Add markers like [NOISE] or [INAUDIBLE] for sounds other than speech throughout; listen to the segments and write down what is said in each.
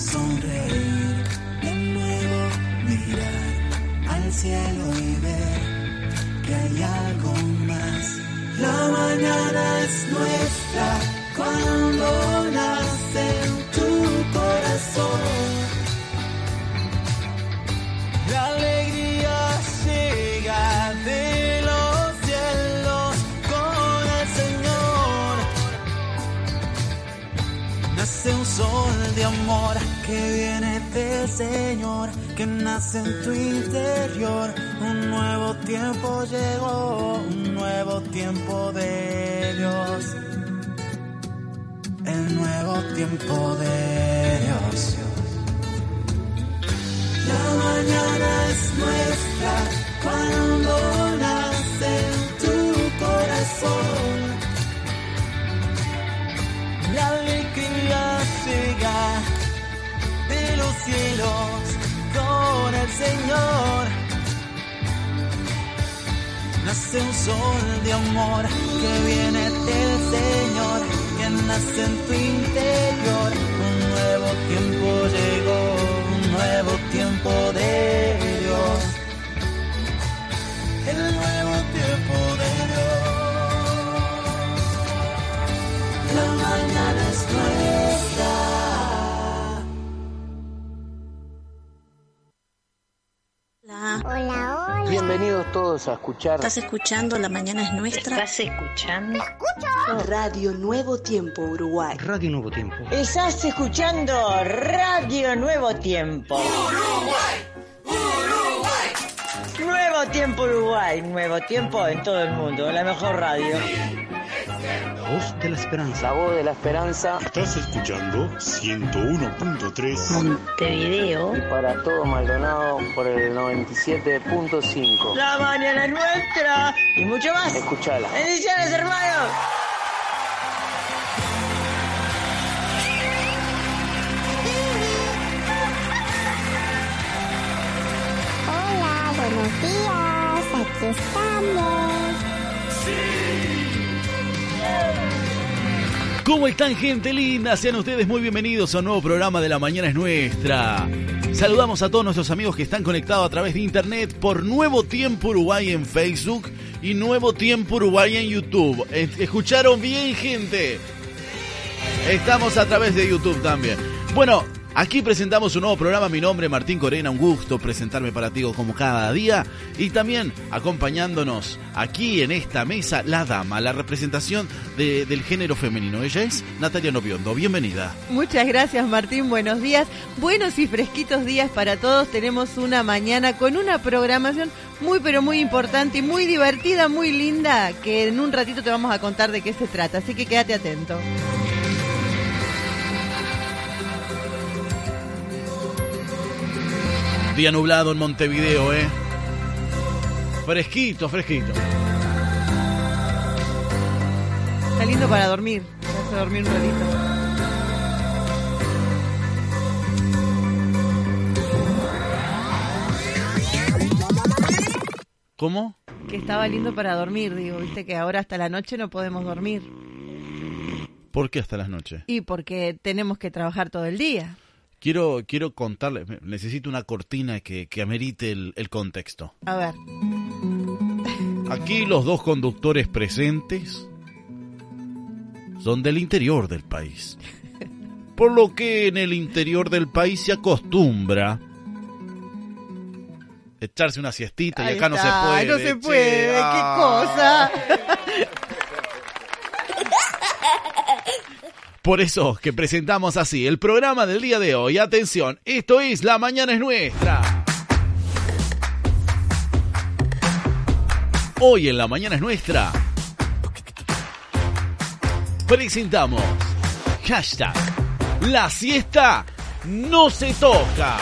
sonreír, de nuevo mirar al cielo y ver que hay algo más. La mañana es nuestra cuando Nace un sol de amor que viene del Señor, que nace en tu interior. Un nuevo tiempo llegó, un nuevo tiempo de Dios. El nuevo tiempo de Dios. La mañana es nuestra cuando nace en tu corazón. La con el Señor. Nace un sol de amor que viene del Señor, que nace en tu interior. Un nuevo tiempo llegó, un nuevo tiempo de Dios. El nuevo tiempo Hola. Hola, hola. Bienvenidos todos a escuchar. ¿Estás escuchando La Mañana es Nuestra? ¿Estás escuchando? Radio Nuevo Tiempo Uruguay. Radio Nuevo Tiempo. Estás escuchando Radio Nuevo Tiempo. Uruguay, Uruguay. Nuevo Tiempo Uruguay, Nuevo Tiempo en todo el mundo, la mejor radio. La voz de la esperanza. La voz de la esperanza. Estás escuchando 101.3 Montevideo. Y para todo Maldonado por el 97.5. La mañana es nuestra y mucho más. Escuchala. Bendiciones, hermanos. Hola, buenos días. Aquí estamos. ¿Cómo están gente linda? Sean ustedes muy bienvenidos a un nuevo programa de La Mañana es Nuestra. Saludamos a todos nuestros amigos que están conectados a través de internet por Nuevo Tiempo Uruguay en Facebook y Nuevo Tiempo Uruguay en YouTube. Es- ¿Escucharon bien gente? Estamos a través de YouTube también. Bueno, aquí presentamos un nuevo programa. Mi nombre es Martín Corena. Un gusto presentarme para ti como cada día. Y también acompañándonos aquí en esta mesa, la dama, la representación de- del género femenino. Ella es Natalia Noviondo. Bienvenida. Muchas gracias Martín, buenos días. Buenos y fresquitos días para todos. Tenemos una mañana con una programación muy pero muy importante y muy divertida, muy linda, que en un ratito te vamos a contar de qué se trata. Así que quédate atento. Día nublado en Montevideo, ¿eh? Fresquito, fresquito. Está lindo para dormir. Dormir un ratito. ¿Cómo? Que estaba lindo para dormir, digo, viste que ahora hasta la noche no podemos dormir. ¿Por qué hasta las noches? Y porque tenemos que trabajar todo el día. Quiero, quiero contarle, necesito una cortina que, que amerite el, el contexto. A ver, Aquí los dos conductores presentes son del interior del país. Por lo que en el interior del país se acostumbra echarse una siestita y acá no se puede. No se che. puede, qué Ah. cosa. Por eso que presentamos así el programa del día de hoy. Atención, esto es La Mañana es Nuestra. Hoy en La Mañana es Nuestra presentamos hashtag La siesta no se toca.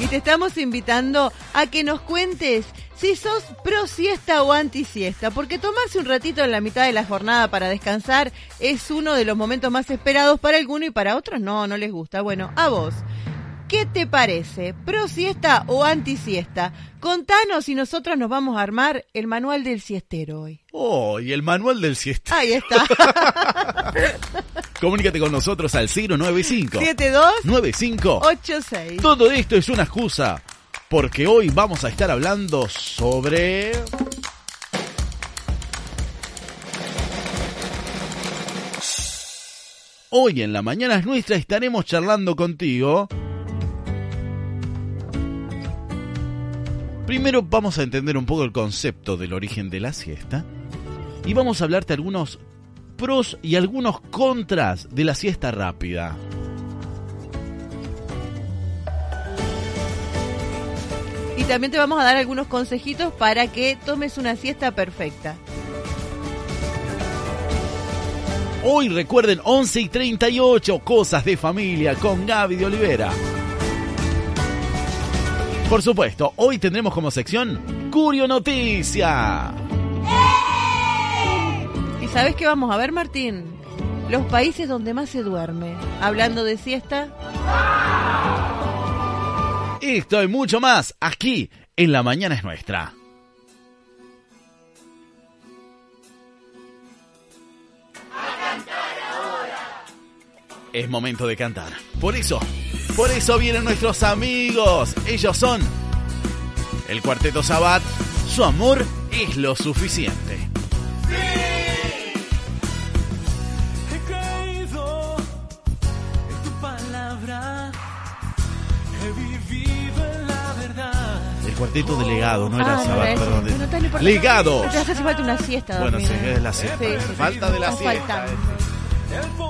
Y te estamos invitando a que nos cuentes si sos pro siesta o anti siesta, porque tomarse un ratito en la mitad de la jornada para descansar es uno de los momentos más esperados para algunos y para otros no, no les gusta. Bueno, a vos. ¿Qué te parece? ¿Pro siesta o anti siesta? Contanos y nosotros nos vamos a armar el manual del siestero hoy. Oh, y el manual del siesta. Ahí está. [LAUGHS] Comunícate con nosotros al 095 72 95 86. Todo esto es una excusa, porque hoy vamos a estar hablando sobre... Hoy en la mañana es nuestra estaremos charlando contigo. Primero vamos a entender un poco el concepto del origen de la siesta y vamos a hablarte algunos pros y algunos contras de la siesta rápida. Y también te vamos a dar algunos consejitos para que tomes una siesta perfecta. Hoy recuerden 11 y 38, cosas de familia con Gaby de Olivera. Por supuesto, hoy tendremos como sección Curio Noticia. ¿Y sabes qué vamos a ver, Martín? Los países donde más se duerme. Hablando de siesta. Esto y mucho más aquí en La Mañana es Nuestra. Es momento de cantar. Por eso, por eso vienen nuestros amigos. Ellos son el Cuarteto Sabat. Su amor es lo suficiente. Cuarteto de Legado, no era Ah, no Sabat, perdón. no importa. Legado. Te hace falta una siesta. Bueno, sí, es la siesta. Sí, sí, Falta de la siesta. faltando.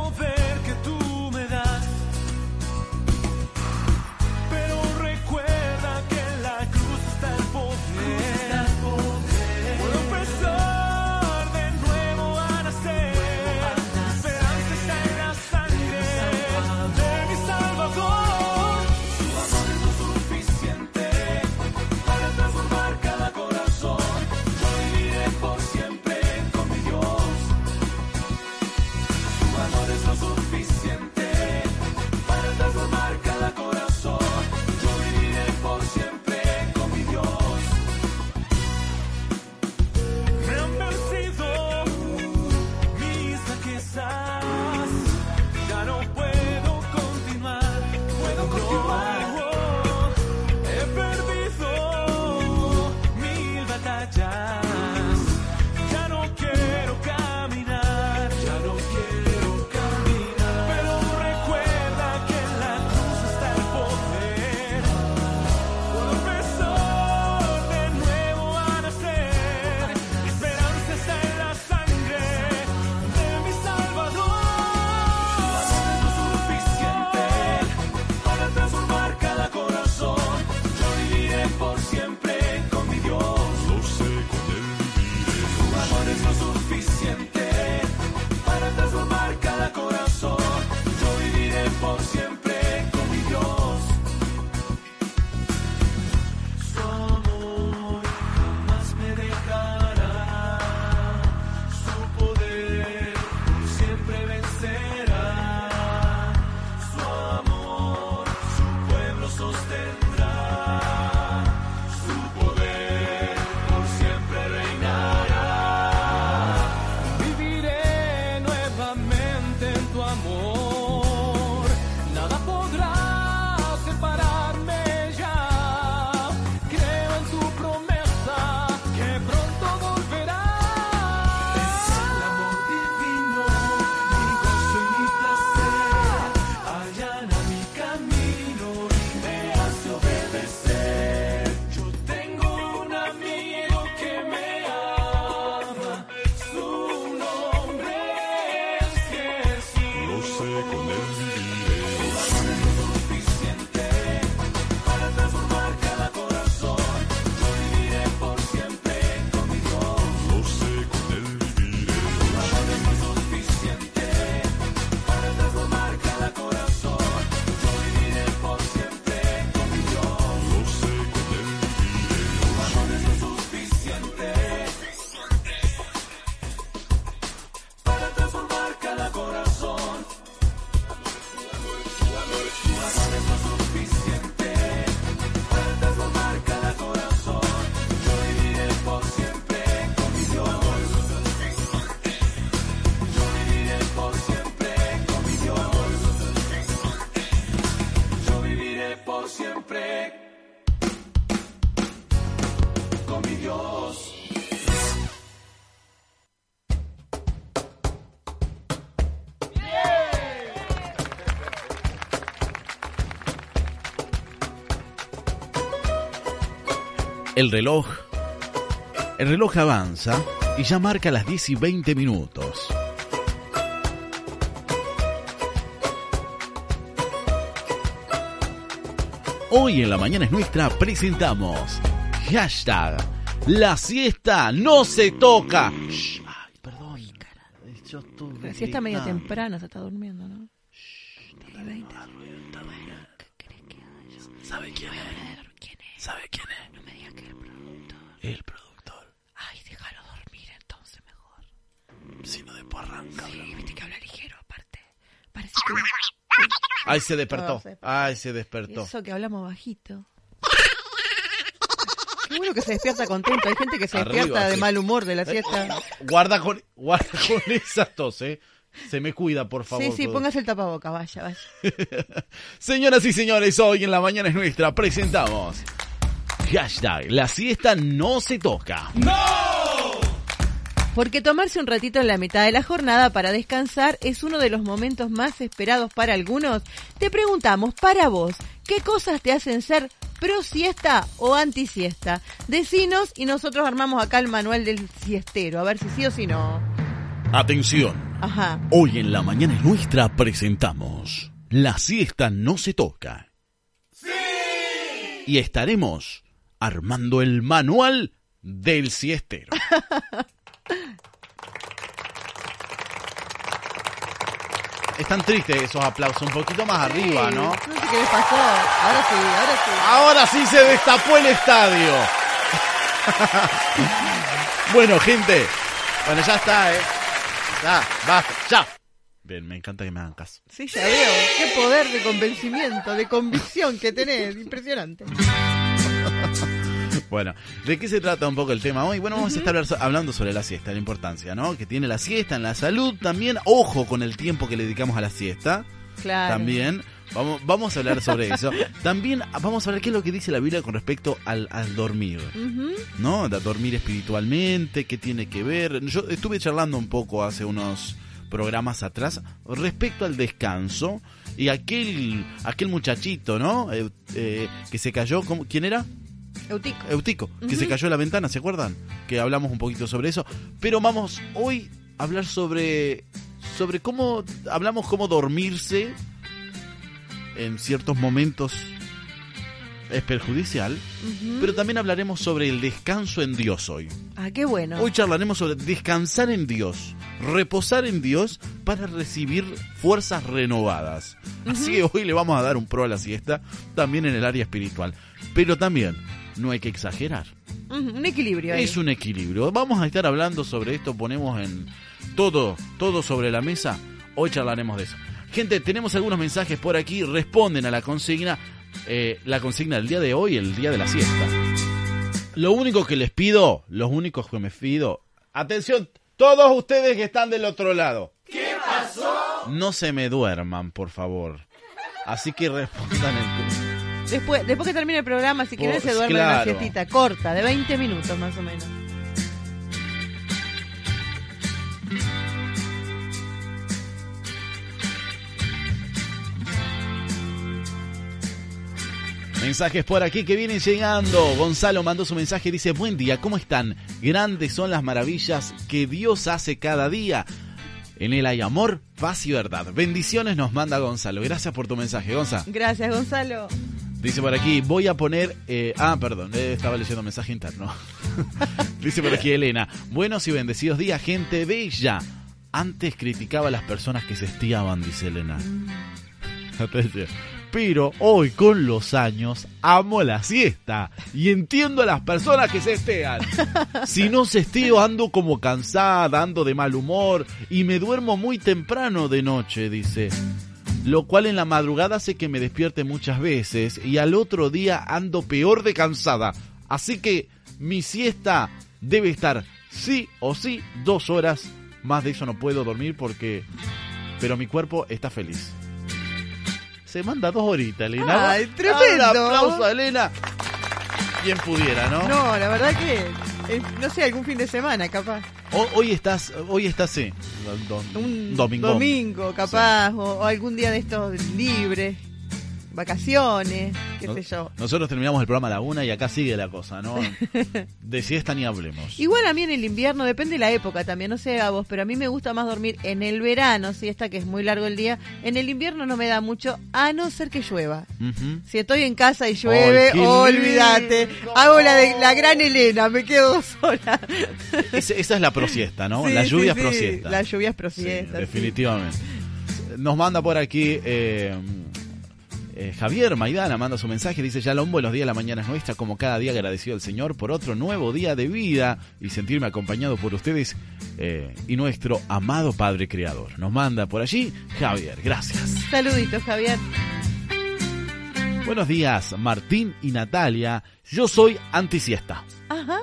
siempre con mi Dios. El reloj. El reloj avanza y ya marca las 10 y 20 minutos. Hoy en la mañana es nuestra presentamos hashtag La siesta no se toca. Shh, ay, perdón. Yo estuve La siesta medio gritando. temprano, se está durmiendo, ¿no? ¿Sabe quién es? ¿Sabe quién es? No me digas que el productor. El productor. Ay, déjalo dormir entonces mejor. Si no después arranca. Sí, viste que habla ligero aparte. Parece que... Ay, se despertó. No, se- Ay, se despertó. eso que hablamos bajito. Qué bueno que se despierta contento. Hay gente que se Arriba, despierta de sí. mal humor de la siesta. Guarda con, guarda [LAUGHS] con esa tos, ¿eh? Se me cuida, por favor. Sí, sí, póngase el tapaboca, vaya, vaya. [LAUGHS] Señoras y señores, hoy en la mañana es nuestra presentamos hashtag La siesta no se toca. Porque tomarse un ratito en la mitad de la jornada para descansar es uno de los momentos más esperados para algunos. Te preguntamos, para vos, ¿qué cosas te hacen ser pro siesta o anti siesta? Decinos y nosotros armamos acá el manual del siestero, a ver si sí o si no. Atención. Ajá. Hoy en la mañana es nuestra presentamos La siesta no se toca. ¡Sí! Y estaremos armando el manual del siestero. [LAUGHS] Están tristes esos aplausos, un poquito más arriba, ¿no? No sé qué les pasó. Ahora sí, ahora sí. Ahora sí se destapó el estadio. [LAUGHS] bueno, gente. Bueno, ya está, ¿eh? Ya, basta, ya. Bien, me encanta que me hagan caso. Sí, ya veo. Qué poder de convencimiento, de convicción que tenés. Impresionante. Bueno, ¿de qué se trata un poco el tema hoy? Bueno, vamos a estar hablando sobre la siesta, la importancia, ¿no? Que tiene la siesta en la salud. También, ojo con el tiempo que le dedicamos a la siesta. Claro. También, vamos, vamos a hablar sobre eso. [LAUGHS] También vamos a ver qué es lo que dice la Biblia con respecto al, al dormir. ¿no? De dormir espiritualmente, qué tiene que ver. Yo estuve charlando un poco hace unos programas atrás respecto al descanso y aquel aquel muchachito, ¿no? Eh, eh, que se cayó, ¿cómo- ¿quién era? Eutico. Eutico, que se cayó de la ventana, ¿se acuerdan? Que hablamos un poquito sobre eso. Pero vamos hoy a hablar sobre sobre cómo hablamos cómo dormirse en ciertos momentos es perjudicial, pero también hablaremos sobre el descanso en Dios hoy. Ah, qué bueno. Hoy charlaremos sobre descansar en Dios, reposar en Dios para recibir fuerzas renovadas. Así que hoy le vamos a dar un pro a la siesta, también en el área espiritual. Pero también no hay que exagerar. Un equilibrio ahí. Es un equilibrio. Vamos a estar hablando sobre esto, ponemos en todo, todo sobre la mesa. Hoy charlaremos de eso. Gente, tenemos algunos mensajes por aquí, responden a la consigna, eh, la consigna del día de hoy, el día de la siesta. Lo único que les pido, los únicos que me pido, atención, todos ustedes que están del otro lado. ¿Qué pasó? No se me duerman, por favor. Así que respondan el... Después, después que termine el programa, si quieren, se duermen una siestita corta, de 20 minutos más o menos. Mensajes por aquí que vienen llegando. Gonzalo mandó su mensaje y dice, buen día, ¿cómo están? Grandes son las maravillas que Dios hace cada día. En él hay amor, paz y verdad. Bendiciones nos manda Gonzalo. Gracias por tu mensaje, Gonza. Gracias, Gonzalo. Dice por aquí, voy a poner... eh, ah, perdón, eh, estaba leyendo mensaje interno. [LAUGHS] Dice por aquí Elena, buenos y bendecidos días, gente bella. Antes criticaba a las personas que se estiaban, dice Elena. [LAUGHS] Pero hoy con los años amo la siesta y entiendo a las personas que se estean. Si no se esteo ando como cansada, ando de mal humor y me duermo muy temprano de noche, dice. Lo cual en la madrugada hace que me despierte muchas veces y al otro día ando peor de cansada. Así que mi siesta debe estar sí o sí dos horas. Más de eso no puedo dormir porque... Pero mi cuerpo está feliz. Se manda dos horitas, Elena. Ay, tremendo. Un aplauso a Elena. Quien pudiera, ¿no? No, la verdad que, eh, no sé, algún fin de semana, capaz. Ho- Hoy estás, hoy estás, sí. Un domingo. domingo, capaz, o, o algún día de estos libres. Vacaciones, qué No- sé yo. Nosotros terminamos el programa a la una y acá sigue la cosa, ¿no? [LAUGHS] De siesta ni hablemos. Igual a mí en el invierno, depende de la época también, no sé a vos, pero a mí me gusta más dormir en el verano, si esta que es muy largo el día. En el invierno no me da mucho, a no ser que llueva. Si estoy en casa y llueve, qué olvídate. Hago la de la gran Elena, me quedo sola. Es- esa es la prosiesta, ¿no? Sí, la sí, lluvia sí, es prosiesta. La lluvia es Sí, prosiesta. sí. definitivamente. Nos manda por aquí eh, eh, Javier Maidana, manda su mensaje, dice, ya Lombo, los días la mañana es nuestra, como cada día agradecido al Señor por otro nuevo día de vida y sentirme acompañado por ustedes eh, y nuestro amado Padre Creador. Nos manda por allí Javier, gracias. Saluditos, Javier. Buenos días, Martín y Natalia. Yo soy antisiesta. Ajá.